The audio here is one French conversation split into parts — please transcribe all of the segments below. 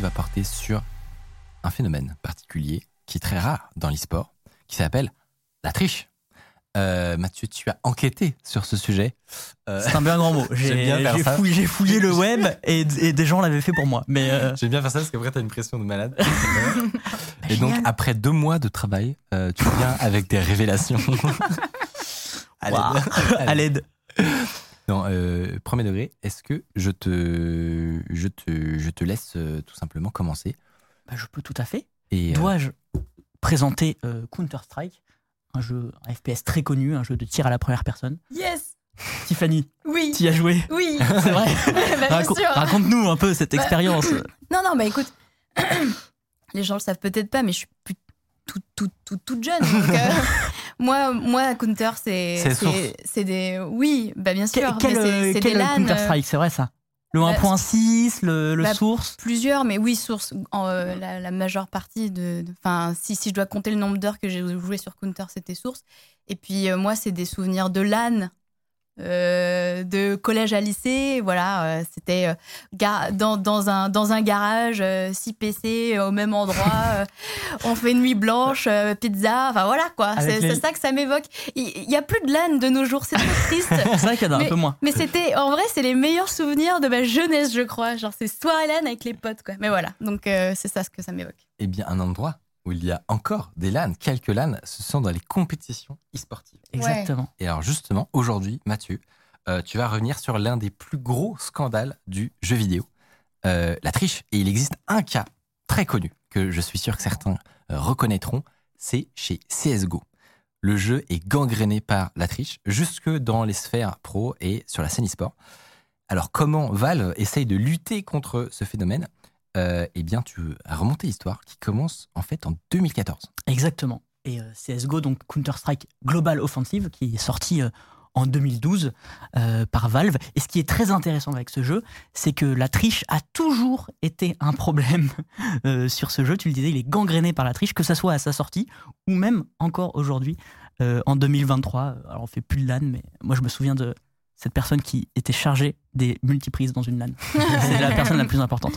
Va porter sur un phénomène particulier qui est très rare dans l'e-sport, qui s'appelle la triche. Euh, Mathieu, tu as enquêté sur ce sujet. Euh, C'est un bien grand mot. J'aime J'ai bien faire j'ai ça. fouillé, j'ai fouillé le web et, et des gens l'avaient fait pour moi. Mais euh, J'aime bien faire ça parce qu'après, t'as une pression de malade. Et donc, après deux mois de travail, euh, tu viens avec des révélations. À l'aide. waouh, à l'aide. Non, euh, premier degré, est-ce que je te, je te, je te laisse euh, tout simplement commencer Bah, je peux tout à fait. et, euh, Dois-je présenter euh, Counter-Strike, un jeu un FPS très connu, un jeu de tir à la première personne Yes Tiffany, Oui tu y as joué Oui C'est vrai Bah, bien Raco- sûr. Raconte-nous un peu cette Bah, expérience. Non, non, bah écoute, les gens le savent peut-être pas, mais je suis plus toute, toute, toute, toute jeune. donc, euh, moi, moi, Counter, c'est. C'est des. Oui, bah bien sûr. Quel, mais c'est- c'est quel euh, Counter-Strike, c'est vrai ça? Le bah, 1.6, le, le bah, source? Plusieurs, mais oui, source. en, euh, la, la majeure partie de. de- Enfin, si, si je dois compter le nombre d'heures que j'ai joué sur Counter, c'était source. Et puis, euh, moi, c'est des souvenirs de LAN. Euh, de collège à lycée, voilà, euh, c'était euh, dans, dans, un, dans un garage, 6 PC au même endroit, on fait nuit blanche, pizza, enfin voilà quoi, c'est les- ça que ça m'évoque. Il n'y a plus de LAN de nos jours, c'est trop triste. C'est vrai qu'il y en a un Mais- peu moins. Mais c'était, en vrai, c'est les meilleurs souvenirs de ma jeunesse, je crois. Genre, c'est soirée LAN avec les potes, quoi. Mais voilà, donc c'est ça ce que ça m'évoque. eh bien, un endroit où il y a encore des LAN, quelques LAN, ce sont dans les compétitions e-sportives. Exactement. Et alors justement, aujourd'hui, Mathieu, euh, tu vas revenir sur l'un des plus gros scandales du jeu vidéo, euh, la triche. Et il existe un cas très connu que je suis sûr que certains euh, reconnaîtront, c'est chez CSGO. Le jeu est gangréné par la triche, jusque dans les sphères pro et sur la scène e-sport. Alors comment Valve essaye de lutter contre ce phénomène? Euh, Eh bien, tu as remonté l'histoire qui commence en fait en 2014. Exactement. Et euh, CSGO, donc Counter-Strike Global Offensive, qui est sorti euh, en 2012 euh, par Valve. Et ce qui est très intéressant avec ce jeu, c'est que la triche a toujours été un problème sur ce jeu. Tu le disais, il est gangréné par la triche, que ce soit à sa sortie ou même encore aujourd'hui, en 2023. Alors on fait plus de LAN, mais moi je me souviens de cette personne qui était chargée des multiprises dans une LAN. c'est la personne la plus importante.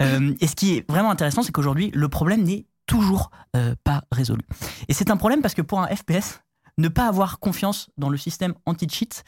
Euh, et ce qui est vraiment intéressant, c'est qu'aujourd'hui, le problème n'est toujours euh, pas résolu. Et c'est un problème parce que pour un FPS, ne pas avoir confiance dans le système anti-cheat,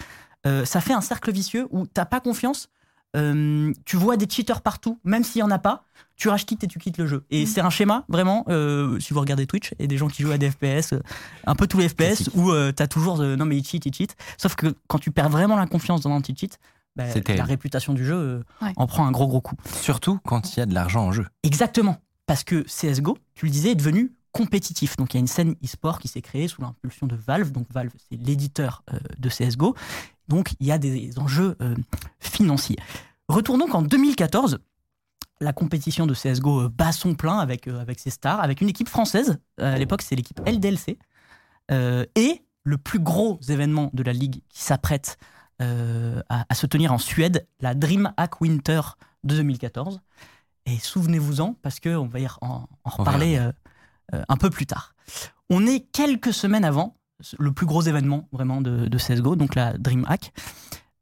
euh, ça fait un cercle vicieux où t'as pas confiance, euh, tu vois des cheaters partout, même s'il y en a pas, tu rage et tu quittes le jeu. Et Mhm. c'est un schéma, vraiment, euh, si vous regardez Twitch, et des gens qui jouent à des FPS, euh, un peu tous les FPS, Classique. où euh, t'as toujours, non mais il cheat, il cheat. Sauf que quand tu perds vraiment la confiance dans l'anti-cheat, bah, la réputation du jeu euh, Ouais. en prend un gros gros coup. Surtout quand il y a de l'argent en jeu. Exactement. Parce que CSGO, tu le disais, est devenu compétitif. Donc il y a une scène e-sport qui s'est créée sous l'impulsion de Valve. Donc Valve, c'est l'éditeur euh, de CSGO. Donc il y a des enjeux euh, financiers. Retournons qu'en 2014, la compétition de CSGO euh, bat son plein avec, euh, avec ses stars, avec une équipe française. Euh, à l'époque, c'est l'équipe LDLC. Et le plus gros événement de la ligue qui s'apprête à, à se tenir en Suède, la DreamHack Winter de 2014. Et souvenez-vous-en, parce qu'on va y en, en reparler un peu plus tard. On est quelques semaines avant le plus gros événement vraiment de, de CSGO, donc la DreamHack,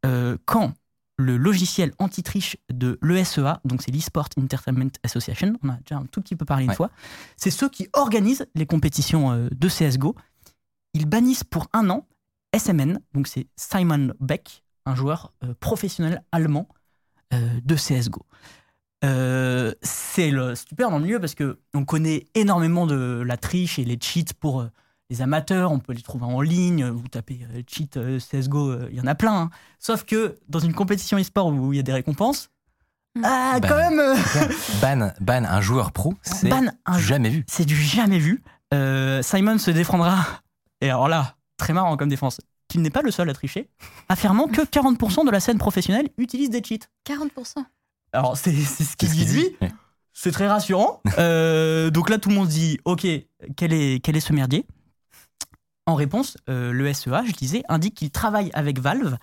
euh, quand le logiciel anti-triche de l'ESEA, donc c'est l'eSport Entertainment Association, on a déjà un tout petit peu parlé une Ouais. fois, c'est ceux qui organisent les compétitions euh, de CSGO. Ils bannissent pour un an SMN, donc c'est Simon Beck, un joueur euh, professionnel allemand euh, de CSGO. Euh, c'est super dans le milieu parce que on connaît énormément de la triche et les cheats pour les amateurs. On peut les trouver en ligne. Vous tapez euh, cheat euh, CSGO, euh, il y en a plein. hein. Sauf que dans une compétition e-sport où il y a des récompenses, Mm. ah, Ban. quand même, Ban, ban un joueur pro, c'est ban un jamais vu. c'est du jamais vu. Euh, Simon se défendra. Et alors là, très marrant comme défense. qu'il n'est pas le seul à tricher, affirmant que 40% de la scène professionnelle utilise des cheats. 40%. Alors, c'est c'est ce qu'il dit. C'est très rassurant. Euh, donc là, tout le monde se dit Ok, quel est, quel est ce merdier? En réponse, euh, le SEA, je disais, indique qu'il travaille avec Valve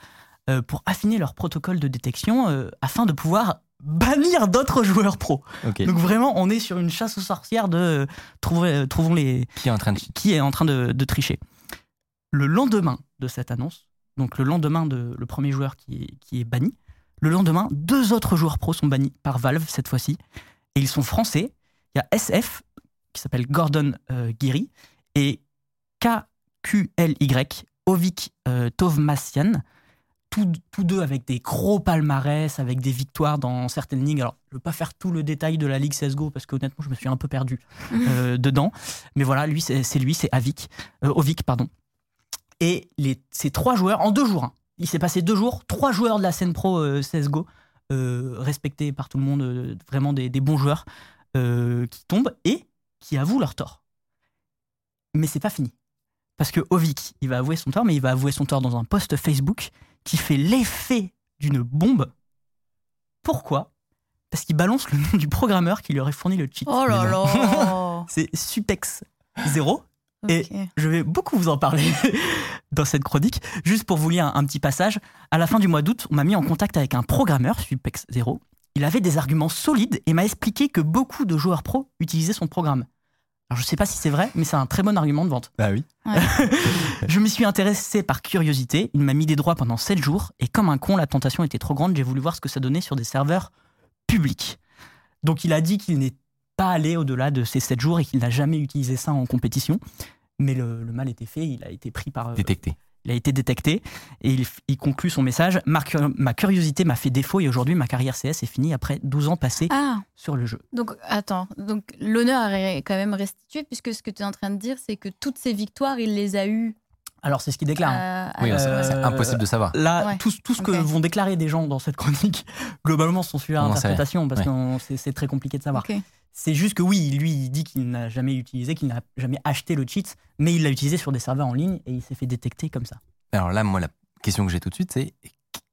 euh, pour affiner leur protocole de détection euh, afin de pouvoir bannir d'autres joueurs pro. Donc vraiment, on est sur une chasse aux sorcières de trouver, trouvons les, Qui est en train de qui est en train de, de tricher. Le lendemain de cette annonce, donc le lendemain de le premier joueur qui est, qui est banni, le lendemain, deux autres joueurs pro sont bannis par Valve cette fois-ci, et ils sont français. Il y a SF, qui s'appelle Gordon Guiri, et KQLY, Ovik euh, Tovmassian, tous, tous deux avec des gros palmarès, avec des victoires dans certaines ligues. Alors, je ne veux pas faire tout le détail de la ligue CSGO, parce qu'honnêtement, je me suis un peu perdu euh, dedans. Mais voilà, lui, c'est lui, c'est Avik, euh, Ovik, pardon. Et les, ces trois joueurs, en deux jours, hein, il s'est passé deux jours, trois joueurs de la scène pro euh, CSGO, euh, respectés par tout le monde, vraiment des, des bons joueurs, qui tombent et qui avouent leur tort. Mais c'est pas fini. Parce que Ovik, il va avouer son tort, mais il va avouer son tort dans un post Facebook qui fait l'effet d'une bombe. Pourquoi? Parce qu'il balance le nom du programmeur qui lui aurait fourni le cheat. Oh là là C'est Supex 0. Et je vais beaucoup vous en parler dans cette chronique. Juste pour vous lire un, un petit passage, à la fin du mois d'août, on m'a mis en contact avec un programmeur, Supex 0. Il avait des arguments solides et m'a expliqué que beaucoup de joueurs pro utilisaient son programme. Alors je sais pas si c'est vrai, mais c'est un très bon argument de vente. Bah oui. Je m'y suis intéressé par curiosité, il m'a mis des droits pendant 7 jours, et comme un con, la tentation était trop grande, j'ai voulu voir ce que ça donnait sur des serveurs publics. Donc il a dit qu'il n'est pas allé au-delà de ces 7 jours et qu'il n'a jamais utilisé ça en compétition. Mais le, le mal était fait, il a été pris par... euh, Détecté. Il a été détecté, et il, il conclut son message. Ma, cur- ma curiosité m'a fait défaut, et aujourd'hui ma carrière CS est finie après 12 ans passés Ah, sur le jeu. donc attends, donc l'honneur est quand même restitué puisque ce que tu es en train de dire, c'est que toutes ces victoires, il les a eues. Alors c'est ce qu'il déclare. hein. à- Oui, Euh, c'est impossible de savoir. Là, Ouais. tout, tout ce que vont déclarer des gens dans cette chronique, globalement, sont sujets à interprétation parce Ouais. que c'est c'est très compliqué de savoir. Ok. C'est juste que oui, lui, il dit qu'il n'a jamais utilisé, qu'il n'a jamais acheté le cheat, mais il l'a utilisé sur des serveurs en ligne et il s'est fait détecter comme ça. Alors là, moi, la question que j'ai tout de suite, c'est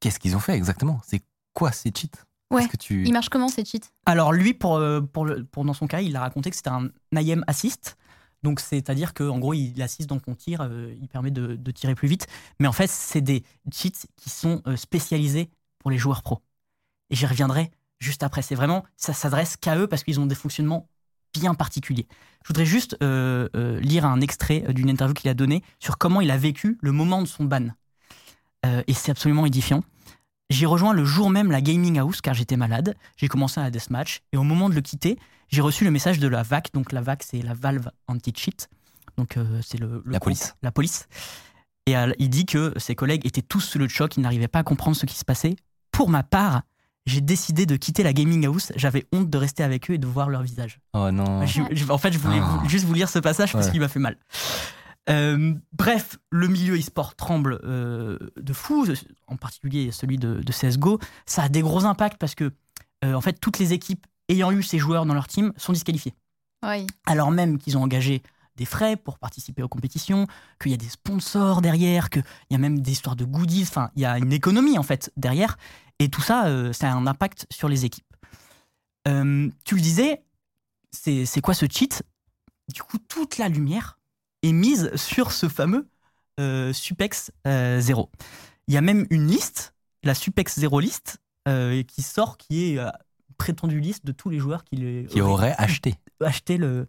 qu'est-ce qu'ils ont fait exactement? C'est quoi ces cheats? Ouais. Que tu... Il marche comment ces cheats? Alors lui, pour, euh, pour, le, pour dans son cas, il a raconté que c'était un IM assist. Donc c'est-à-dire qu'en gros, il assiste dans ton tir, euh, il permet de, de tirer plus vite. Mais en fait, c'est des cheats qui sont euh, spécialisés pour les joueurs pros. Et j'y reviendrai juste après. C'est vraiment, ça s'adresse qu'à eux parce qu'ils ont des fonctionnements bien particuliers. Je voudrais juste euh, euh, lire un extrait d'une interview qu'il a donnée sur comment il a vécu le moment de son ban. Euh, et c'est absolument édifiant. J'ai rejoint le jour même la gaming house car j'étais malade. J'ai commencé un deathmatch et au moment de le quitter, j'ai reçu le message de la VAC. Donc la VAC, c'est la Valve Anti-Cheat. Donc euh, c'est le, le La police. La police. Et euh, il dit que ses collègues étaient tous sous le choc, ils n'arrivaient pas à comprendre ce qui se passait. Pour ma part, j'ai décidé de quitter la gaming house. J'avais honte de rester avec eux et de voir leur visage. Oh non. Je- je- en fait, je voulais vous- juste vous lire ce passage parce Ouais. qu'il m'a fait mal. Euh, bref, le milieu e-sport tremble euh, de fou, en particulier celui de, de CSGO. Ça a des gros impacts parce que, euh, en fait, toutes les équipes ayant eu ces joueurs dans leur team sont disqualifiées. Oui. Alors même qu'ils ont engagé des frais pour participer aux compétitions, qu'il y a des sponsors derrière, qu'il y a même des histoires de goodies, enfin, il y a une économie en fait derrière. Et tout ça, euh, ça a un impact sur les équipes. Euh, tu le disais, c'est quoi ce cheat? Du coup, toute la lumière est mise sur ce fameux euh, Supex euh, 0. Il y a même une liste, la Supex 0 list, euh, qui sort, qui est euh, prétendue liste de tous les joueurs qui, les, Qui aurait acheté acheté le,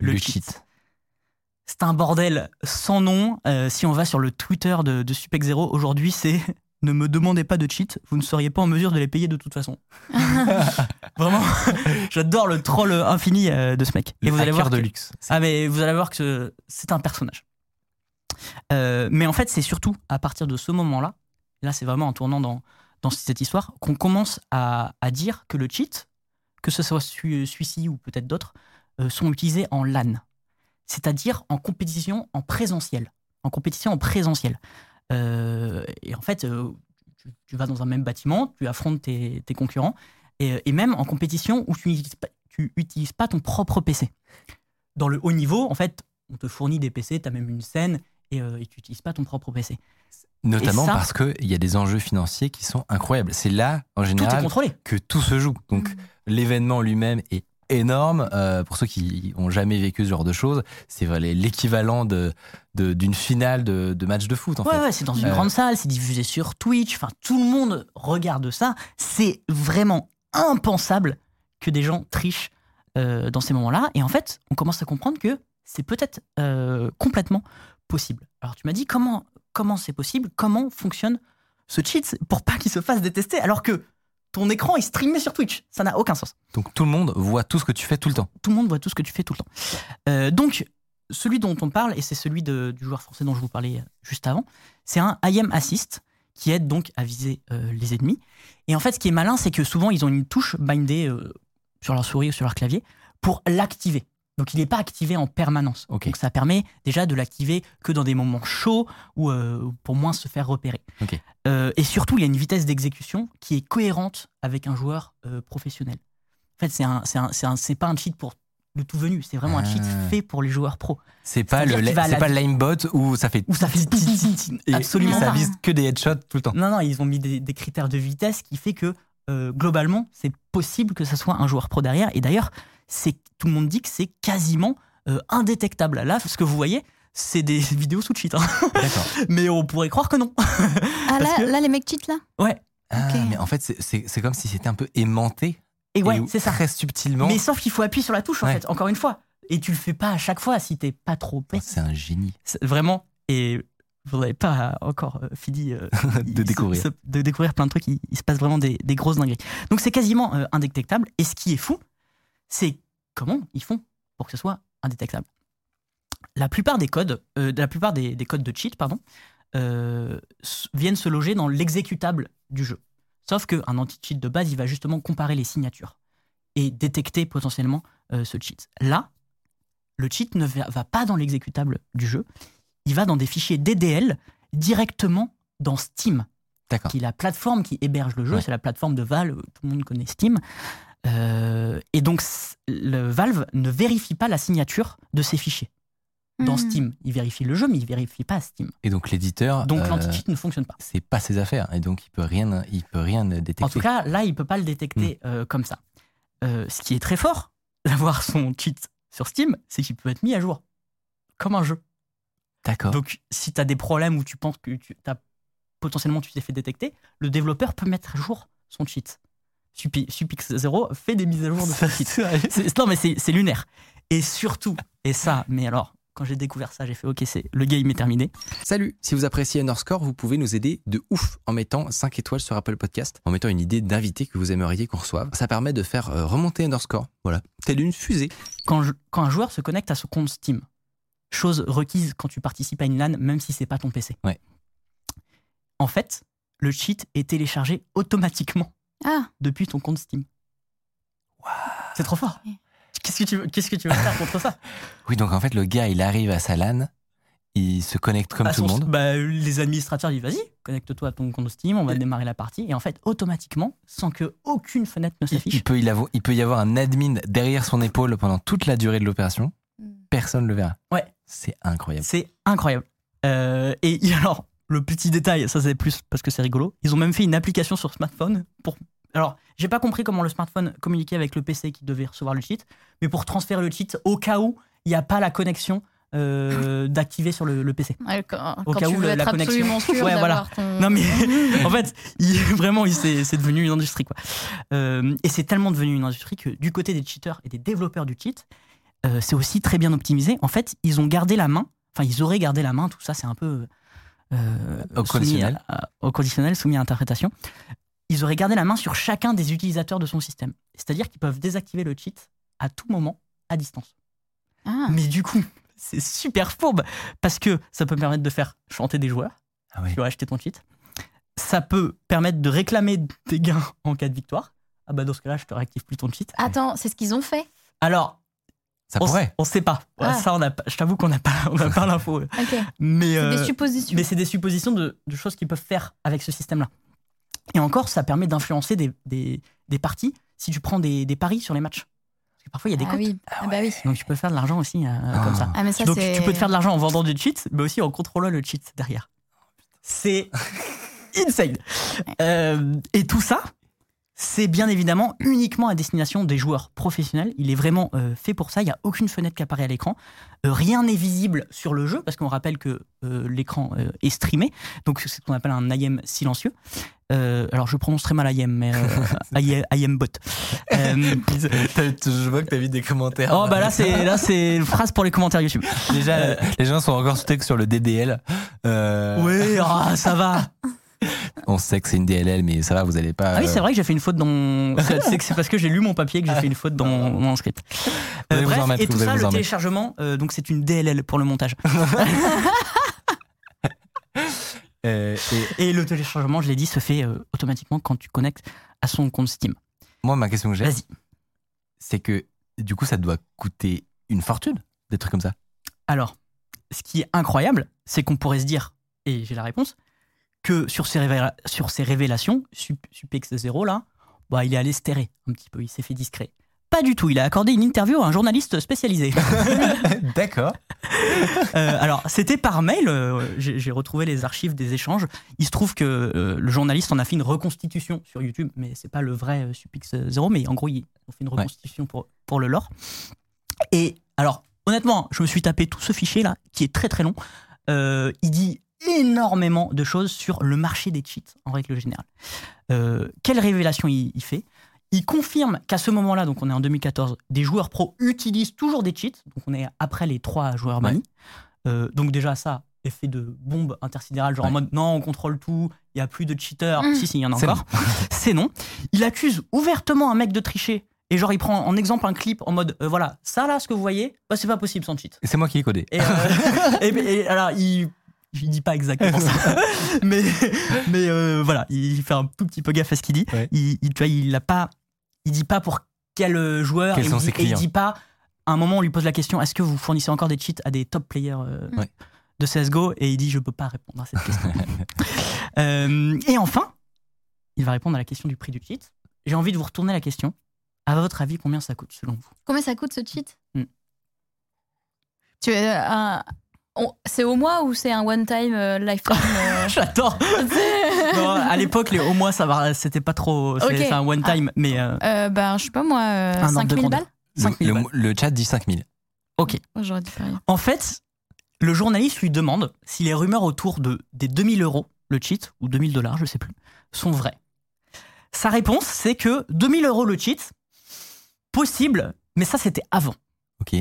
le, le cheat. cheat. C'est un bordel sans nom. Euh, si on va sur le Twitter de, de Supex Zero, aujourd'hui, c'est ne me demandez pas de cheat, vous ne seriez pas en mesure de les payer de toute façon. Vraiment, j'adore le troll infini euh, de ce mec. Le Et vous allez voir de que- luxe. ah mais vous allez voir que c'est un personnage. Euh, mais en fait, c'est surtout à partir de ce moment-là, là c'est vraiment en tournant dans, dans cette histoire, qu'on commence à, à dire que le cheat, que ce soit celui- celui-ci ou peut-être d'autres, euh, sont utilisés en LAN. C'est-à-dire en compétition en présentiel. En compétition en présentiel. Euh, et en fait, euh, tu, tu vas dans un même bâtiment, tu affrontes tes, tes concurrents, et, et même en compétition où tu n'utilises pas, tu utilises pas ton propre PC. Dans le haut niveau, en fait, on te fournit des PC, tu as même une scène, et, euh, et tu n'utilises pas ton propre PC. Notamment ça- parce qu'il y a des enjeux financiers qui sont incroyables. C'est là, en Tout est général, contrôlé. que tout se joue. Donc, Mm. l'événement lui-même est énorme. Euh, pour ceux qui ont jamais vécu ce genre de choses, c'est l'équivalent de, d'une finale de, de match de foot, en Ouais, fait. ouais, c'est dans une Euh, grande salle, c'est diffusé sur Twitch. Enfin, tout le monde regarde ça. C'est vraiment impensable que des gens trichent euh, dans ces moments-là. Et en fait, on commence à comprendre que c'est peut-être complètement possible. Alors, tu m'as dit comment comment c'est possible Comment fonctionne ce cheat pour pas qu'il se fasse détester alors que ton écran est streamé sur Twitch Ça n'a aucun sens. Donc, tout le monde voit tout ce que tu fais tout le temps. Tout le monde voit tout ce que tu fais tout le temps. Euh, donc, celui dont on parle, et c'est celui de- du joueur français dont je vous parlais euh, juste avant, c'est un IM Assist qui aide donc à viser euh, les ennemis. Et en fait, ce qui est malin, c'est que souvent, ils ont une touche bindée euh, sur leur souris ou sur leur clavier pour l'activer. Donc, il n'est pas activé en permanence. Donc, ça permet déjà de l'activer que dans des moments chauds ou euh, pour moins se faire repérer. Euh, et surtout, il y a une vitesse d'exécution qui est cohérente avec un joueur euh, professionnel. En fait, c'est pas un cheat pour le tout venu, c'est vraiment un cheat Ah. fait pour les joueurs pros. C'est pas le, c'est pas le limebot où ça fait Où ça fait absolument ça vise que des headshots tout le temps. Non, non, ils ont mis des, des critères de vitesse qui fait que euh, globalement, c'est possible que ça soit un joueur pro derrière. Et d'ailleurs, c'est tout le monde dit que c'est quasiment euh, indétectable. Là, ce que vous voyez, c'est des vidéos sous cheat. hein. Mais on pourrait croire que non. Ah, là, que- là, les mecs cheat là? Ouais. Ah, Ok. mais en fait, c'est- comme si c'était un peu aimanté. Et ouais, c'est ça. Très subtilement. Mais sauf qu'il faut appuyer sur la touche, en Ouais. fait, encore une fois. Et tu le fais pas à chaque fois si t'es pas trop Oh, bête. C'est un génie. C'est Vraiment. Et vous n'avez pas encore euh, fini euh, de découvrir. se- de découvrir plein de trucs. Il, il se passe vraiment des, des grosses dingueries. Donc c'est quasiment euh, indétectable. Et ce qui est fou, c'est comment ils font pour que ce soit indétectable. La plupart des codes, euh, la plupart des, des codes de cheat, pardon, euh, viennent se loger dans l'exécutable du jeu. Sauf qu'un anti-cheat de base, il va justement comparer les signatures et détecter potentiellement euh, ce cheat. Là, le cheat ne va, pas dans l'exécutable du jeu, il va dans des fichiers DDL directement dans Steam, qui est la plateforme qui héberge le jeu, Ouais. c'est la plateforme de Valve, tout le monde connaît Steam. Euh, et donc, le Valve ne vérifie pas la signature de ces fichiers dans Hmm. Steam. Il vérifie le jeu, mais il vérifie pas Steam. Et donc l'éditeur, Donc euh, l'anti-cheat ne fonctionne pas. c'est pas ses affaires et donc il peut rien, il peut rien détecter. En tout cas, là, il peut pas le détecter Hmm. euh, comme ça. Euh, ce qui est très fort d'avoir son cheat sur Steam, c'est qu'il peut être mis à jour comme un jeu. D'accord. Donc, si tu as des problèmes où tu penses que tu as, potentiellement tu t'es fait détecter, le développeur peut mettre à jour son cheat. Supi- Supix0 fait des mises à jour de son. C'est- Non, mais c'est lunaire. Et surtout, et ça, mais alors, quand j'ai découvert ça, j'ai fait OK, c'est le game est terminé. Salut, si vous appréciez Underscore, vous pouvez nous aider de ouf en mettant 5 étoiles sur Apple Podcast, en mettant une idée d'invité que vous aimeriez qu'on reçoive. Ça permet de faire euh, remonter Underscore, voilà, telle une fusée. Quand, je- quand un joueur se connecte à son compte Steam, chose requise quand tu participes à une LAN, même si c'est pas ton PC. Ouais. En fait, le cheat est téléchargé automatiquement Ah, depuis ton compte Steam. C'est trop fort. Qu'est-ce que tu veux, qu'est-ce que tu veux faire contre ça? Oui, donc en fait, le gars, il arrive à sa LAN, il se connecte comme À tout le monde. bah, Les administrateurs disent vas-y, connecte-toi à ton compte Steam, on va démarrer la partie. Et en fait, automatiquement, sans que aucune fenêtre ne il s'affiche, peut y avoir, il peut y avoir un admin derrière son épaule pendant toute la durée de l'opération. Hmm. Personne ne le verra. Ouais. C'est incroyable. c'est incroyable. Euh, et alors, le petit détail, ça c'est plus parce que c'est rigolo, ils ont même fait une application sur smartphone pour. Alors, j'ai pas compris comment le smartphone communiquait avec le PC qui devait recevoir le cheat, mais pour transférer le cheat au cas où il n'y a pas la connexion euh, d'activer sur le, le PC. Ouais, quand, Au quand cas tu où veux la- être la connexion- absolument sûr Ouais, voilà. ton... Non mais en fait, il- vraiment, c'est devenu une industrie quoi. Euh, et c'est tellement devenu une industrie que du côté des cheaters et des développeurs du cheat, euh, c'est aussi très bien optimisé. En fait, ils ont gardé la main. Enfin, ils auraient gardé la main. Tout ça, c'est un peu euh, Au soumis conditionnel. à- au conditionnel, soumis à interprétation. Ils auraient gardé la main sur chacun des utilisateurs de son système. C'est-à-dire qu'ils peuvent désactiver le cheat à tout moment à distance. Ah. Mais du coup, c'est super fourbe parce que ça peut permettre de faire chanter des joueurs Ah oui. tu vas acheter ton cheat. Ça peut permettre de réclamer des gains en cas de victoire. Ah bah dans ce cas-là, je te réactive plus ton cheat. Attends, c'est ce qu'ils ont fait Alors, Ça on, pourrait. on sait pas. Ouais, Ah. Ça, on a, pas- je t'avoue qu'on n'a pas, on n'a pas l'info. euh. Ok. Mais, C'est euh, des suppositions. mais c'est des suppositions de, de choses qu'ils peuvent faire avec ce système-là. Et encore, ça permet d'influencer des, des, des parties si tu prends des, des paris sur les matchs. Parce que parfois, il y a des Ah cotes. oui. Ah bah oui. Donc, tu peux faire de l'argent aussi euh, Ah. comme ça. Ah mais ça Donc, tu peux te faire de l'argent en vendant du cheat, mais aussi en contrôlant le cheat derrière. C'est insane. Euh, et tout ça, c'est bien évidemment uniquement à destination des joueurs professionnels. Il est vraiment euh, fait pour ça. Il n'y a aucune fenêtre qui apparaît à l'écran. Euh, rien n'est visible sur le jeu, parce qu'on rappelle que euh, l'écran euh, est streamé. Donc, c'est ce qu'on appelle un IM silencieux. Euh, alors, je prononce très mal IM, mais euh, IM, IM bot. Euh, Je vois que t'as vu des commentaires. oh, bah là, c'est là, c'est une phrase pour les commentaires YouTube. Déjà, euh, les gens sont encore stuck sur le DDL. Oui, ah, ça va. On sait que c'est une DLL, mais ça va, vous allez pas. Ah oui, c'est vrai que j'ai fait une faute dans mon. C'est c'est que c'est parce que j'ai lu mon papier que j'ai fait une faute dans mon, mon script. Bref, en mettre, et tout ça, le téléchargement, donc c'est une DLL pour le montage. euh, et Et le téléchargement, je l'ai dit, se fait euh, automatiquement quand tu connectes à son compte Steam. moi, ma question que j'ai, Vas-y. c'est que du coup, ça doit coûter une fortune, des trucs comme ça. Alors, ce qui est incroyable, c'est qu'on pourrait se dire, et j'ai la réponse, que sur ces, révéla- sur ces révélations, Sup- Supex0 là, bah, il est allé se terrer un petit peu, il s'est fait discret. Pas du tout, il a accordé une interview à un journaliste spécialisé. D'accord. Euh, alors, c'était par mail. euh, J'ai retrouvé les archives des échanges. Il se trouve que euh, le journaliste en a fait une reconstitution sur YouTube, mais c'est pas le vrai Supix 0, mais en gros, ils ont fait une Ouais. reconstitution pour, pour le lore. Et alors, honnêtement, je me suis tapé tout ce fichier là, qui est très très long. Il dit énormément de choses sur le marché des cheats en règle générale. Quelle révélation il, il fait? Il confirme qu'à ce moment-là, donc on est en 2014, des joueurs pros utilisent toujours des cheats. Donc on est après les trois joueurs Ouais. Mani. Euh, donc déjà ça, effet de bombe intersidérale, genre en mode non, on contrôle tout, il y a plus de cheaters. Mm. Si, si, il y en a C'est encore. C'est non. Il accuse ouvertement un mec de tricher. Et genre, il prend en exemple un clip en mode, euh, voilà, ça là, ce que vous voyez, bah, c'est pas possible sans cheat. Et C'est moi qui ai codé. Et, euh, et- et alors, il, il dit pas exactement ça, mais, mais euh, voilà, il fait un tout petit peu gaffe à ce qu'il dit. Ouais. Il, il, tu vois, il a pas, il dit pas pour quel euh, joueur. Quels et sont il dit, ses et il clients. dit pas. À un moment, on lui pose la question est-ce que vous fournissez encore des cheats à des top players euh, Ouais. de CS:GO Et il dit je peux pas répondre à cette question. Euh, et enfin, il va répondre à la question du prix du cheat. J'ai envie de vous retourner la question. À votre avis, combien ça coûte selon vous? Combien ça coûte ce cheat? Hmm. Tu es un- C'est au mois ou c'est un one time euh, lifetime euh, J'adore. Non, à l'époque, les au va, c'était pas trop. C'est Ok. c'est un one time, mais euh, euh, Ben, je sais pas moi, euh, Un ordre de 5000 grandeur. balles? 5000 le, balles. le chat dit 5000. ok. Oh, dit. En fait, le journaliste lui demande si les rumeurs autour de, des 2000 euros, le cheat, ou 2000 dollars, je sais plus, sont vraies. Sa réponse, c'est que 2000 euros le cheat, possible, mais ça c'était avant. Ok.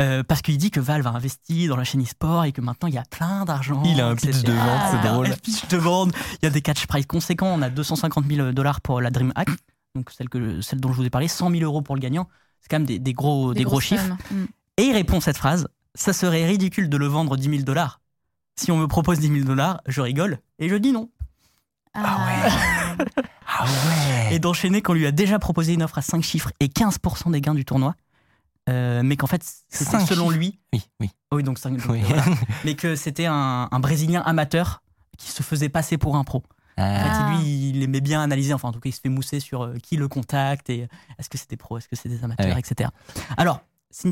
Euh, parce qu'il dit que Valve a investi dans la chaîne e-sport et que maintenant il y a plein d'argent. Il a un pitch de vente, c'est Il a drôle. Un pitch de vente. Il y a des catch price conséquents. On a 250 000 dollars pour la DreamHack, donc celle, que, celle dont je vous ai parlé, 100 000 euros pour le gagnant. C'est quand même des, des gros, des, gros chiffres. Hmm. Et il répond cette phrase Ça serait ridicule de le vendre 10 000 dollars. Si on me propose 10 000 dollars, je rigole et je dis non. Ah Ah ouais. Et d'enchaîner qu'on lui a déjà proposé une offre à 5 chiffres et 15% des gains du tournoi. Euh, mais qu'en fait, c'était selon lui. Oui, oui. Oui, donc 5 oui. Mais que c'était un, un Brésilien amateur qui se faisait passer pour un pro. En Ah. fait, Ah. lui, il aimait bien analyser, enfin, en tout cas, il se fait mousser sur euh, qui le contacte et euh, est-ce que des pros, est-ce que c'est des amateurs, Ah oui. etc. Alors,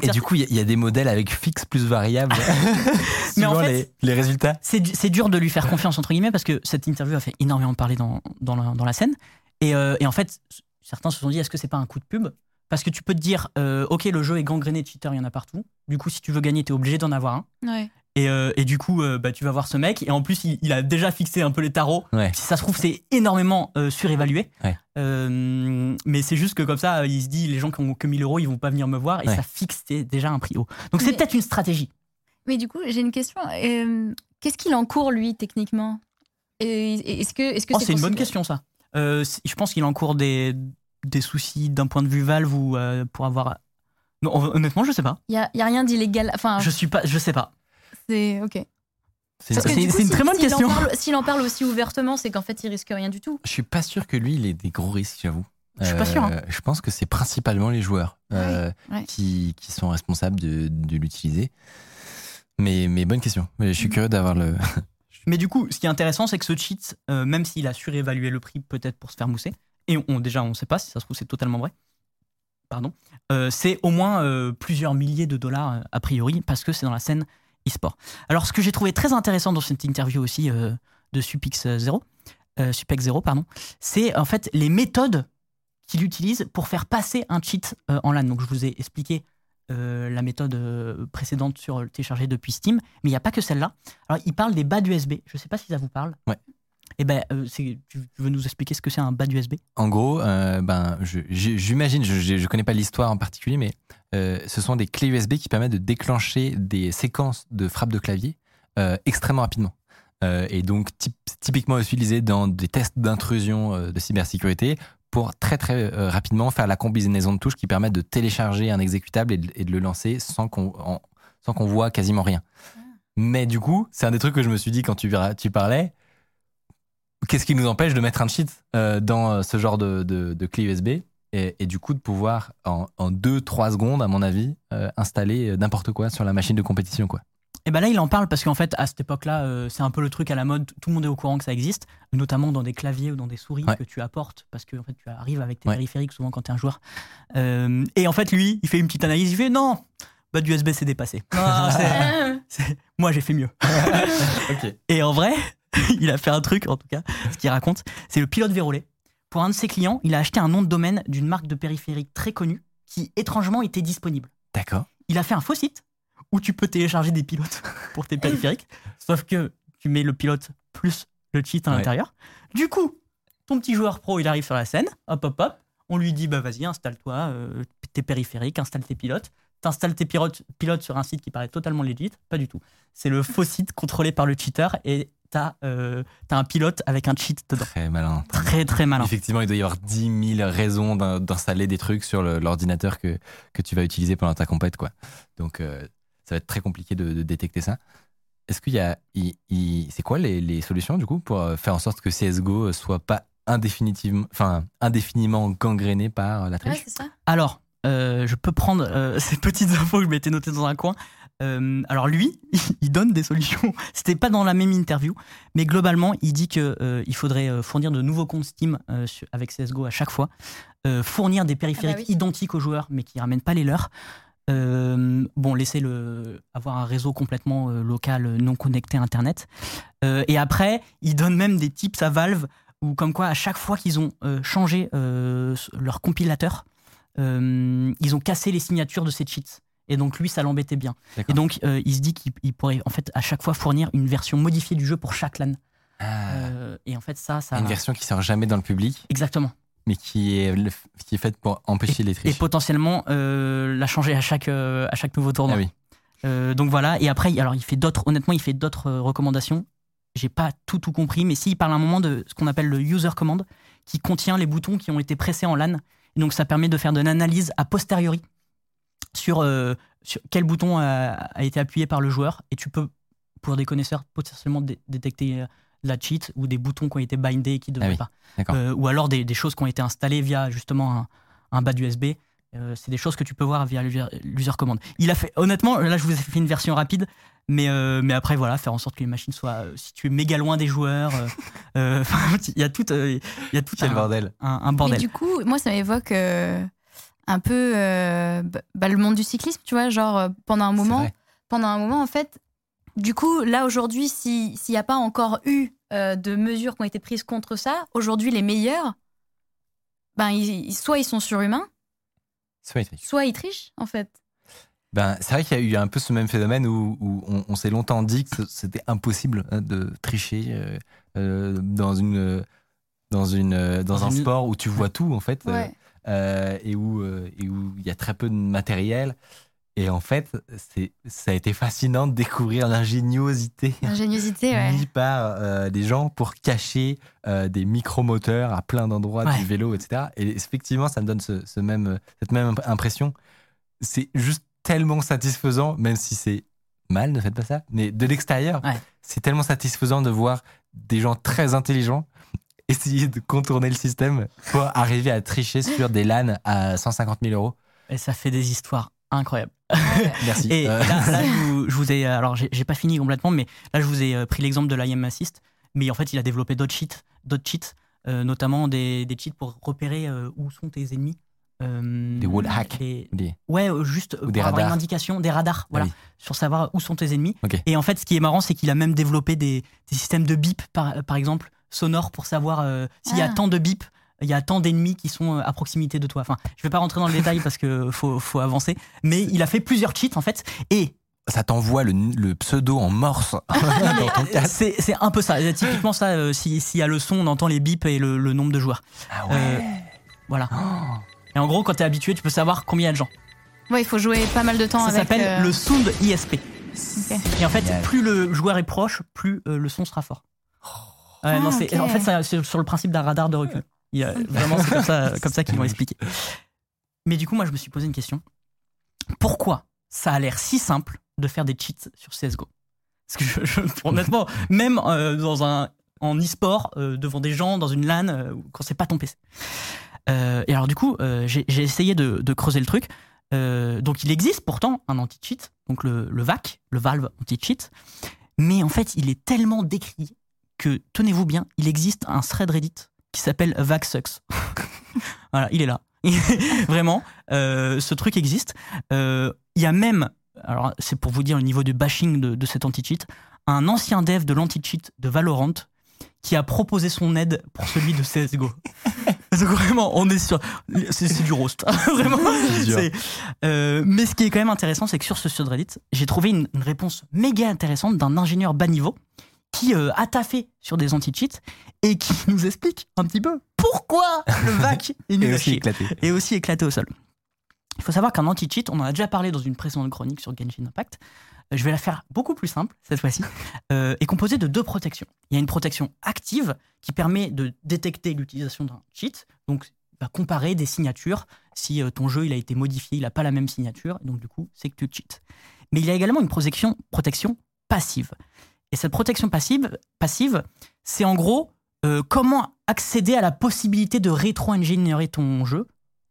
Et du coup, il y a- il y, a des modèles avec fixe plus variable. Mais en fait- les, les résultats. c'est du- c'est dur de lui faire confiance, entre guillemets, parce que cette interview a fait énormément parler dans, dans, la, dans la scène. Et, euh, et en fait, certains se sont dit est-ce que c'est pas un coup de pub? Parce que tu peux te dire euh, ok, le jeu est gangréné de cheaters, il y en a partout. Du coup, si tu veux gagner, t'es obligé d'en avoir un. Ouais. Et, euh, et du coup, euh, bah, tu vas voir ce mec. Et en plus, il, il a déjà fixé un peu les tarots. Ouais. Si ça se trouve, c'est énormément euh, surévalué. Ouais. Euh, mais c'est juste que comme ça, il se dit les gens qui ont que 1000 euros, ils vont pas venir me voir. Et Ouais. ça fixe déjà un prix haut. Donc c'est Mais- peut-être une stratégie. Mais du coup, j'ai une question. Euh, Qu'est-ce qu'il encourt, lui, techniquement? Est-ce que Oh, c'est une bonne question, ça. Euh, je pense qu'il encourt des, des soucis d'un point de vue Valve ou euh, pour avoir. Non, hon- honnêtement, je sais pas. Il y a, y a rien d'illégal. Enfin, Je suis pas, je sais pas. c'est ok. C'est une si- très bonne question. parle- S'il en parle aussi ouvertement, c'est qu'en fait, il risque rien du tout. Je suis pas sûr que lui, il ait des gros risques, j'avoue. Je suis pas sûr, hein. Je pense que c'est principalement les joueurs euh, ouais. Qui, qui sont responsables de, de l'utiliser. Mais, mais bonne question. Je suis Mm. curieux d'avoir le. Mais du coup, ce qui est intéressant, c'est que ce cheat, euh, même s'il a surévalué le prix peut-être pour se faire mousser, et déjà on sait pas si ça se trouve c'est totalement vrai. pardon, euh, c'est au moins euh, plusieurs milliers de dollars euh, a priori parce que c'est dans la scène e-sport. Alors ce que j'ai trouvé très intéressant dans cette interview aussi de Supix 0, euh, Supex 0 pardon, c'est en fait les méthodes qu'il utilise pour faire passer un cheat en LAN. Donc je vous ai expliqué la méthode précédente sur le télécharger depuis Steam, mais il n'y a pas que celle-là. Alors il parle des bas USB. Je ne sais pas si ça vous parle. Ouais. Eh ben, euh, tu veux nous expliquer ce que c'est un bas USB En gros, euh, ben, j'imagine, je ne connais pas l'histoire en particulier, mais euh, ce sont des clés USB qui permettent de déclencher des séquences de frappe de clavier euh, extrêmement rapidement. Euh, et donc typ- typiquement utilisé dans des tests d'intrusion euh, de cybersécurité pour très très euh, rapidement faire la combinaison de touches qui permettent de télécharger un exécutable et de, et de le lancer sans qu'on sans qu'on voit quasiment rien. Mais du coup, c'est un des trucs que je me suis dit quand tu, verras- tu parlais. Qu'est-ce qui nous empêche de mettre un cheat euh, dans euh, ce genre de, de, de clé USB et, et du coup de pouvoir en 2-3 secondes, à mon avis, euh, installer n'importe quoi sur la machine de compétition quoi. Et ben là, il en parle parce qu'en fait, à cette époque-là, euh, c'est un peu le truc à la mode. Tout le monde est au courant que ça existe, notamment dans des claviers ou dans des souris Ouais. que tu apportes parce que en fait, tu arrives avec tes Ouais. périphériques souvent quand tu es un joueur. Euh, et en fait, lui, il fait une petite analyse. Il fait non, bah, du USB, c'est dépassé. Non, c'est- c'est- moi, j'ai fait mieux. Et en vrai, il a fait un truc, en tout cas, ce qu'il raconte, c'est le pilote vérolé. Pour un de ses clients, il a acheté un nom de domaine d'une marque de périphérique très connue qui, étrangement, était disponible. D'accord. Il a fait un faux site où tu peux télécharger des pilotes pour tes périphériques, sauf que tu mets le pilote plus le cheat à Ouais. l'intérieur. Du coup, ton petit joueur pro, il arrive sur la scène, hop, hop, hop, on lui dit, bah vas-y, installe-toi euh, tes périphériques, installe tes pilotes. T'installes tes pilotes, pilotes sur un site qui paraît totalement legit, pas du tout. C'est le faux site contrôlé par le cheater et t'as euh, t'as un pilote avec un cheat dedans. Très malin. Très très malin. Effectivement, il doit y avoir 10 000 raisons d'in- d'installer des trucs sur l'ordinateur que, que tu vas utiliser pendant ta compète. Quoi. Donc, euh, ça va être très compliqué de, de détecter ça. Est-ce qu'il y a. c'est quoi les, les solutions, du coup, pour euh, faire en sorte que CSGO soit pas indéfinitivement, enfin, indéfiniment gangréné par la triche? Ouais, ça. Alors, euh, je peux prendre euh, ces petites infos que je m'étais notées dans un coin. Euh, alors lui, il donne des solutions. C'était pas dans la même interview, mais globalement, il dit que euh, il faudrait euh, fournir de nouveaux comptes Steam euh, avec CS:GO à chaque fois, fournir des périphériques Ah bah oui. identiques aux joueurs, mais qui ramènent pas les leurs. Bon, laisser le avoir un réseau complètement local, non connecté à Internet. Et après, il donne même des tips à Valve où, comme quoi, à chaque fois qu'ils ont changé leur compilateur, ils ont cassé les signatures de ces cheats. Et donc lui, ça l'embêtait bien. Et donc euh, il se dit qu'il il pourrait en fait à chaque fois fournir une version modifiée du jeu pour chaque LAN. Ah, Euh, et en fait ça, ça Une version qui sort jamais dans le public, exactement. mais qui est, le- qui est faite pour empêcher les Et triches. potentiellement euh, la changer à chaque à chaque nouveau tournoi. Ah oui. Donc voilà. Et après, alors il fait d'autres. Honnêtement, il fait d'autres recommandations. J'ai pas tout tout compris, mais s'il parle à un moment de ce qu'on appelle le user command, qui contient les boutons qui ont été pressés en LAN. Et donc ça permet de faire de l'analyse a posteriori sur, euh, sur quel bouton a, a été appuyé par le joueur. Et tu peux, pour des connaisseurs, potentiellement dé- détecter euh, la cheat ou des boutons qui ont été bindés et qui ne devraient Ah oui, pas. Euh, ou alors des, des choses qui ont été installées via justement un, un bas d'USB. Euh, c'est des choses que tu peux voir via l'user command. Il a fait, honnêtement, là je vous ai fait une version rapide, mais, euh, mais après voilà, faire en sorte que les machines soient situées méga loin des joueurs. euh, euh, Il y a tout, euh, il y a tout un, bordel. un- un Mais bordel. du coup, moi, ça m'évoque euh, un peu euh, bah, bah, le monde du cyclisme, tu vois, genre euh, pendant un moment, pendant un moment, en fait, du coup, là aujourd'hui, si- s'il n'y a pas encore eu euh, de mesures qui ont été prises contre ça, aujourd'hui, les meilleurs, ben, ils- ils- soit ils sont surhumains, C'est vrai, triche. soit ils trichent, en fait. Ben, c'est vrai qu'il y a eu un peu ce même phénomène où, où on, on s'est longtemps dit que c'était impossible hein, de tricher euh, dans une dans une dans, un sport où tu vois tout en fait euh, Ouais. Euh, et où euh, et où il y a très peu de matériel et en fait c'est ça a été fascinant de découvrir l'ingéniosité Ingéniosité, ouais. mis par euh, des gens pour cacher euh, des micromoteurs à plein d'endroits Ouais. du vélo, etc. Et effectivement, ça me donne ce, ce même, cette même imp- impression. C'est juste tellement satisfaisant, même si c'est mal, ne faites pas ça, mais de l'extérieur, Ouais. c'est tellement satisfaisant de voir des gens très intelligents essayer de contourner le système pour arriver à tricher sur des LAN à 150 000 euros. Et ça fait des histoires incroyables. Merci. Et Euh, là, là, je, vous, je vous ai, alors j'ai pas fini complètement, mais là je vous ai euh, pris l'exemple de l'IM Assist, mais en fait il a développé d'autres cheats, d'autres cheats, euh, notamment des, des cheats pour repérer euh, où sont tes ennemis euh, Des wall hacks. Des- Ouais, euh, juste euh, Ou des pour avoir une radars. indication, des radars, voilà, oui. sur savoir où sont tes ennemis. Et en fait, ce qui est marrant, c'est qu'il a même développé des, des systèmes de bip, par, par exemple, sonores, pour savoir euh, s'il y a Ah. tant de bip, il y a tant d'ennemis qui sont euh, à proximité de toi. Enfin, je vais pas rentrer dans le détail parce que faut, faut avancer. Mais il a fait plusieurs cheats, en fait. Et Ça t'envoie le, le pseudo en morse dans ton casque. c'est c'est un peu ça. Typiquement, ça, euh, si- s'il y a le son, on entend les bips et le, le nombre de joueurs. Ah Euh, voilà. Et en gros, quand t'es habitué, tu peux savoir combien il y a de gens. Ouais, il faut jouer pas mal de temps Ça avec. s'appelle euh, le sound ISP. Et en fait, plus le joueur est proche, plus euh, le son sera fort. Ouais, Ah, non. En fait, c'est sur le principe d'un radar de recul. Il y a, vraiment, c'est comme ça, comme ça qu'ils vont expliquer. Mais du coup, moi, je me suis posé une question. Pourquoi ça a l'air si simple de faire des cheats sur CSGO Parce que, je, je- honnêtement, même euh, dans un, en e-sport, euh, devant des gens, dans une LAN, euh, quand c'est pas ton PC. Euh, et alors, du coup, j'ai essayé de, de creuser le truc. Donc, il existe pourtant un anti-cheat, donc le, le VAC, le Valve anti-cheat. Mais en fait, il est tellement décrié que, tenez-vous bien, il existe un thread Reddit qui s'appelle VACSucks. voilà, il est là. Vraiment, euh, ce truc existe. Euh, Il y a même, alors c'est pour vous dire le niveau de bashing de, de cet anti-cheat, un ancien dev de l'anti-cheat de Valorant qui a proposé son aide pour celui de CSGO. Donc vraiment, on est sur... C'est du roast. vraiment. Euh, mais ce qui est quand même intéressant, c'est que sur ce subreddit, j'ai trouvé une, une réponse méga intéressante d'un ingénieur bas niveau qui euh, a taffé sur des anti-cheats et qui nous explique un petit peu pourquoi le VAC est nul Et à aussi éclaté. et aussi éclaté au sol. Il faut savoir qu'un anti-cheat, on en a déjà parlé dans une précédente chronique sur Genshin Impact. Euh, Je vais la faire beaucoup plus simple cette fois-ci, euh, est composée de deux protections. Il y a une protection active qui permet de détecter l'utilisation d'un cheat, donc va comparer des signatures. Si euh, ton jeu il a été modifié, il n'a pas la même signature, donc du coup c'est que tu cheats. Mais il y a également une protection, protection passive. Et cette protection passive, passive c'est en gros euh, comment accéder à la possibilité de rétro-ingénierer ton jeu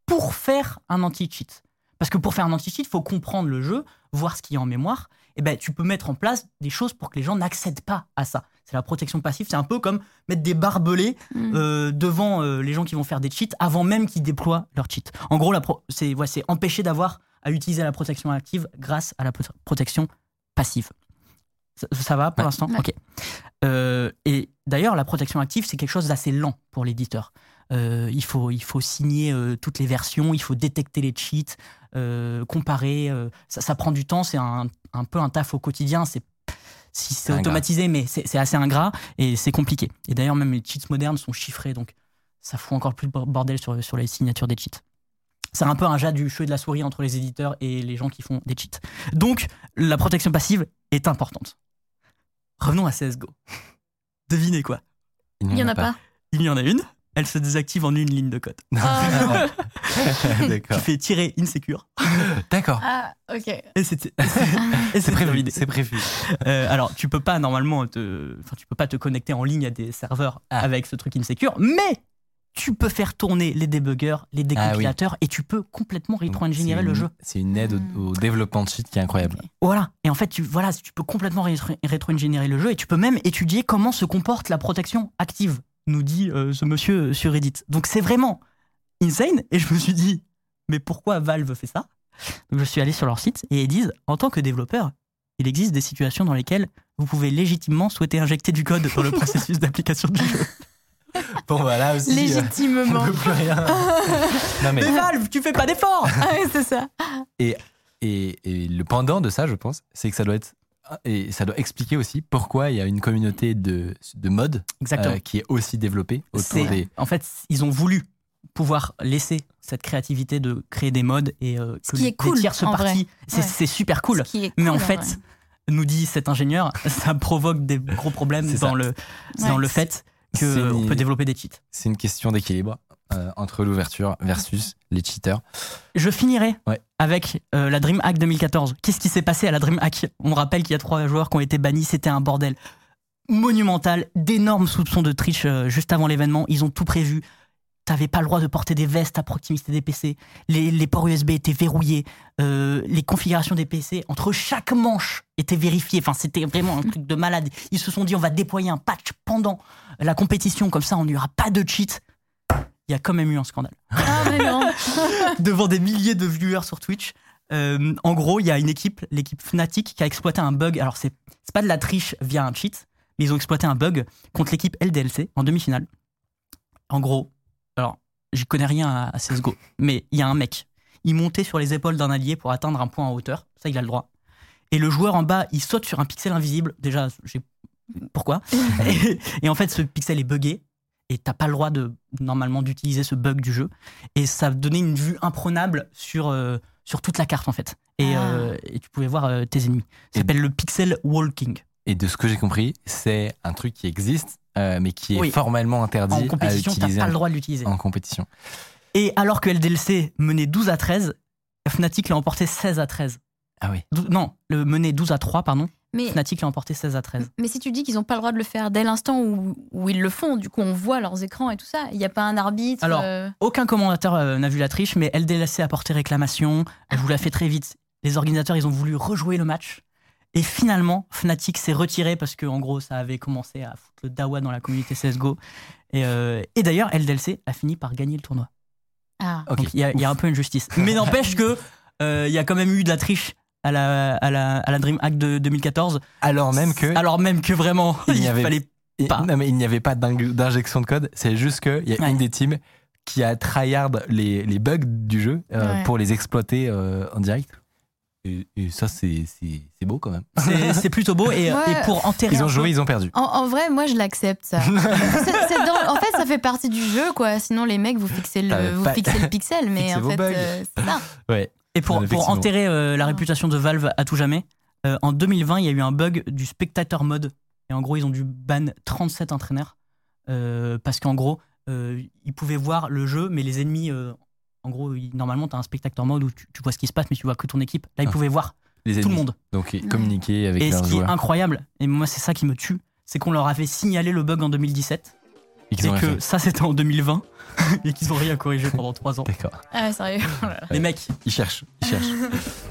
pour faire un anti-cheat. Parce que pour faire un anti-cheat, il faut comprendre le jeu, voir ce qu'il y a en mémoire. Et ben, tu peux mettre en place des choses pour que les gens n'accèdent pas à ça. C'est la protection passive. C'est un peu comme mettre des barbelés Mm. euh, devant euh, les gens qui vont faire des cheats avant même qu'ils déploient leur cheat. En gros, c'est ouais, empêcher d'avoir à utiliser la protection active grâce à la pro- protection passive. Ça, ça va pour Ouais. l'instant Ouais. Ok. Euh, et d'ailleurs, la protection active, c'est quelque chose d'assez lent pour l'éditeur. Euh, il, faut, il faut signer euh, toutes les versions, il faut détecter les cheats, comparer. ça, ça prend du temps, c'est un, un peu un taf au quotidien. C'est si c'est automatisé, mais c'est assez ingrat et c'est compliqué. Et d'ailleurs, même les cheats modernes sont chiffrés, donc ça fout encore plus le bordel sur, sur les signatures des cheats. C'est un peu un jas du cheveu et de la souris entre les éditeurs et les gens qui font des cheats. Donc, la protection passive est importante. Revenons à CSGO. Devinez quoi? Il y en a pas. Il y en a une, elle se désactive en une ligne de code. Oh, non. Tu D'accord. fais tirer insecure. D'accord. Ah, ok. Et c'est prévu. C'est prévu. Euh, alors, tu peux pas normalement te, enfin, tu peux pas te connecter en ligne à des serveurs Ah. avec ce truc insecure, mais tu peux faire tourner les débuggers, les Ah oui. décompilateurs, et tu peux complètement rétro-ingénierer le jeu. C'est une aide Mm. au, au développement de cheat qui est incroyable. Voilà. Et en fait, tu, voilà, tu peux complètement rétro- rétro-ingénierer le jeu, et tu peux même étudier comment se comporte la protection active, nous dit euh, ce monsieur sur Reddit. Donc c'est vraiment insane, et je me suis dit, mais pourquoi Valve fait ça? Donc je suis allé sur leur site, et ils disent, en tant que développeur, il existe des situations dans lesquelles vous pouvez légitimement souhaiter injecter du code dans le processus d'application du jeu. Bon, voilà aussi. euh, Légitimement. on peut plus rien. non, mais, Mais Valve, tu fais pas d'efforts Ah c'est ça. et, et le pendant de ça, je pense, c'est que ça doit être. Et ça doit expliquer aussi pourquoi il y a une communauté de, de modes Exactement. euh, qui est aussi développée autour des. En fait, ils ont voulu pouvoir laisser cette créativité de créer des modes et euh, Ce que qui est les cool, parties, vrai. c'est Ouais. super cool. Ce Mais en fait, vrai. nous dit cet ingénieur, ça provoque des gros problèmes dans ça. le, Ouais. dans le fait qu'on peut développer des cheats. C'est une question d'équilibre euh, entre l'ouverture versus les cheaters. Je finirai Ouais. avec euh, la DreamHack 2014. Qu'est-ce qui s'est passé à la DreamHack? On rappelle qu'il y a trois joueurs qui ont été bannis, c'était un bordel monumental, d'énormes soupçons de triche euh, juste avant l'événement, ils ont tout prévu. T'avais pas le droit de porter des vestes à proximité des PC. Les, les ports USB étaient verrouillés. euh, les configurations des PC entre chaque manche étaient vérifiées. Enfin, c'était vraiment un truc de malade. Ils se sont dit, on va déployer un patch pendant la compétition, comme ça, on n'y aura pas de cheat. Il y a quand même eu un scandale. Ah, mais non. Devant des milliers de viewers sur Twitch. Euh, en gros, il y a une équipe, l'équipe Fnatic, qui a exploité un bug. Alors, c'est c'est pas de la triche via un cheat, mais ils ont exploité un bug contre l'équipe LDLC en demi-finale. En gros, j'y connais rien à, à CSGO, mais il y a un mec. Il montait sur les épaules d'un allié pour atteindre un point en hauteur. Ça, il a le droit. Et le joueur en bas, il saute sur un pixel invisible. Déjà, j'ai. Pourquoi et, et en fait, ce pixel est buggé. Et t'as pas le droit de normalement d'utiliser ce bug du jeu. Et ça donnait une vue imprenable sur, euh, sur toute la carte en fait. Et, Ah. euh, et tu pouvais voir euh, tes ennemis. Ça s'appelle le pixel walking. Et de ce que j'ai compris, c'est un truc qui existe, euh, mais qui est Oui. formellement interdit En compétition, à t'as utiliser pas en, le droit de l'utiliser. en compétition. Et alors que LDLC menait 12 à 13, Fnatic l'a emporté 16 à 13. Ah oui. Dou- non, le menait 12 à 3, pardon. Mais, Fnatic l'a emporté 16 à 13. mais si tu dis qu'ils n'ont pas le droit de le faire dès l'instant où, où ils le font, du coup on voit leurs écrans et tout ça, il n'y a pas un arbitre. Alors, euh, Aucun commentateur euh, n'a vu la triche, mais LDLC a porté réclamation. Je vous la fais très vite. Les organisateurs, ils ont voulu rejouer le match. Et finalement, Fnatic s'est retiré parce que, en gros, ça avait commencé à foutre le dawa dans la communauté CSGO. Et, euh, et d'ailleurs, LDLC a fini par gagner le tournoi. Ah. Ok. Donc il y, a- il y a un peu une justice. Mais n'empêche que euh, il y a quand même eu de la triche à la, à la, à la DreamHack de 2014. Alors même que Alors même que vraiment, Il il, n'y avait- fallait. pas. non, mais il n'y avait pas d'injection de code. C'est juste qu'il y a Ouais. une des teams qui a tryhard les, les bugs du jeu euh, Ouais. pour les exploiter euh, en direct. Et, et ça, c'est c'est- c'est beau quand même. C'est c'est plutôt beau. Et, Ouais. et pour enterrer. Ils ont joué, ils ont perdu. En, en vrai, moi je l'accepte ça. C'est- c'est dans- en fait, ça fait partie du jeu, quoi. Sinon, les mecs, vous fixez le, vous pas- fixez le pixel, mais Fixez en fait, euh, c'est ça. Ouais. Et pour, pour enterrer euh, la réputation de Valve à tout jamais, euh, en 2020, il y a eu un bug du spectator mode. Et en gros, ils ont dû ban 37 entraîneurs. euh, parce qu'en gros, euh, ils pouvaient voir le jeu, mais les ennemis. En gros, normalement, tu as un spectator mode où tu, tu vois ce qui se passe, mais tu vois que ton équipe. Là, ils Ah. pouvaient voir Les tout le monde. Donc ils communiquaient avec Et ce qui est incroyable, et moi, c'est ça qui me tue, c'est qu'on leur avait signalé le bug en 2017. Et qu'ils Et ont que ça, c'était en 2020. et qu'ils ont rien corrigé pendant 3 ans. D'accord. Ah, ouais, sérieux. Oh. Les mecs, Ils cherchent. Ils cherchent.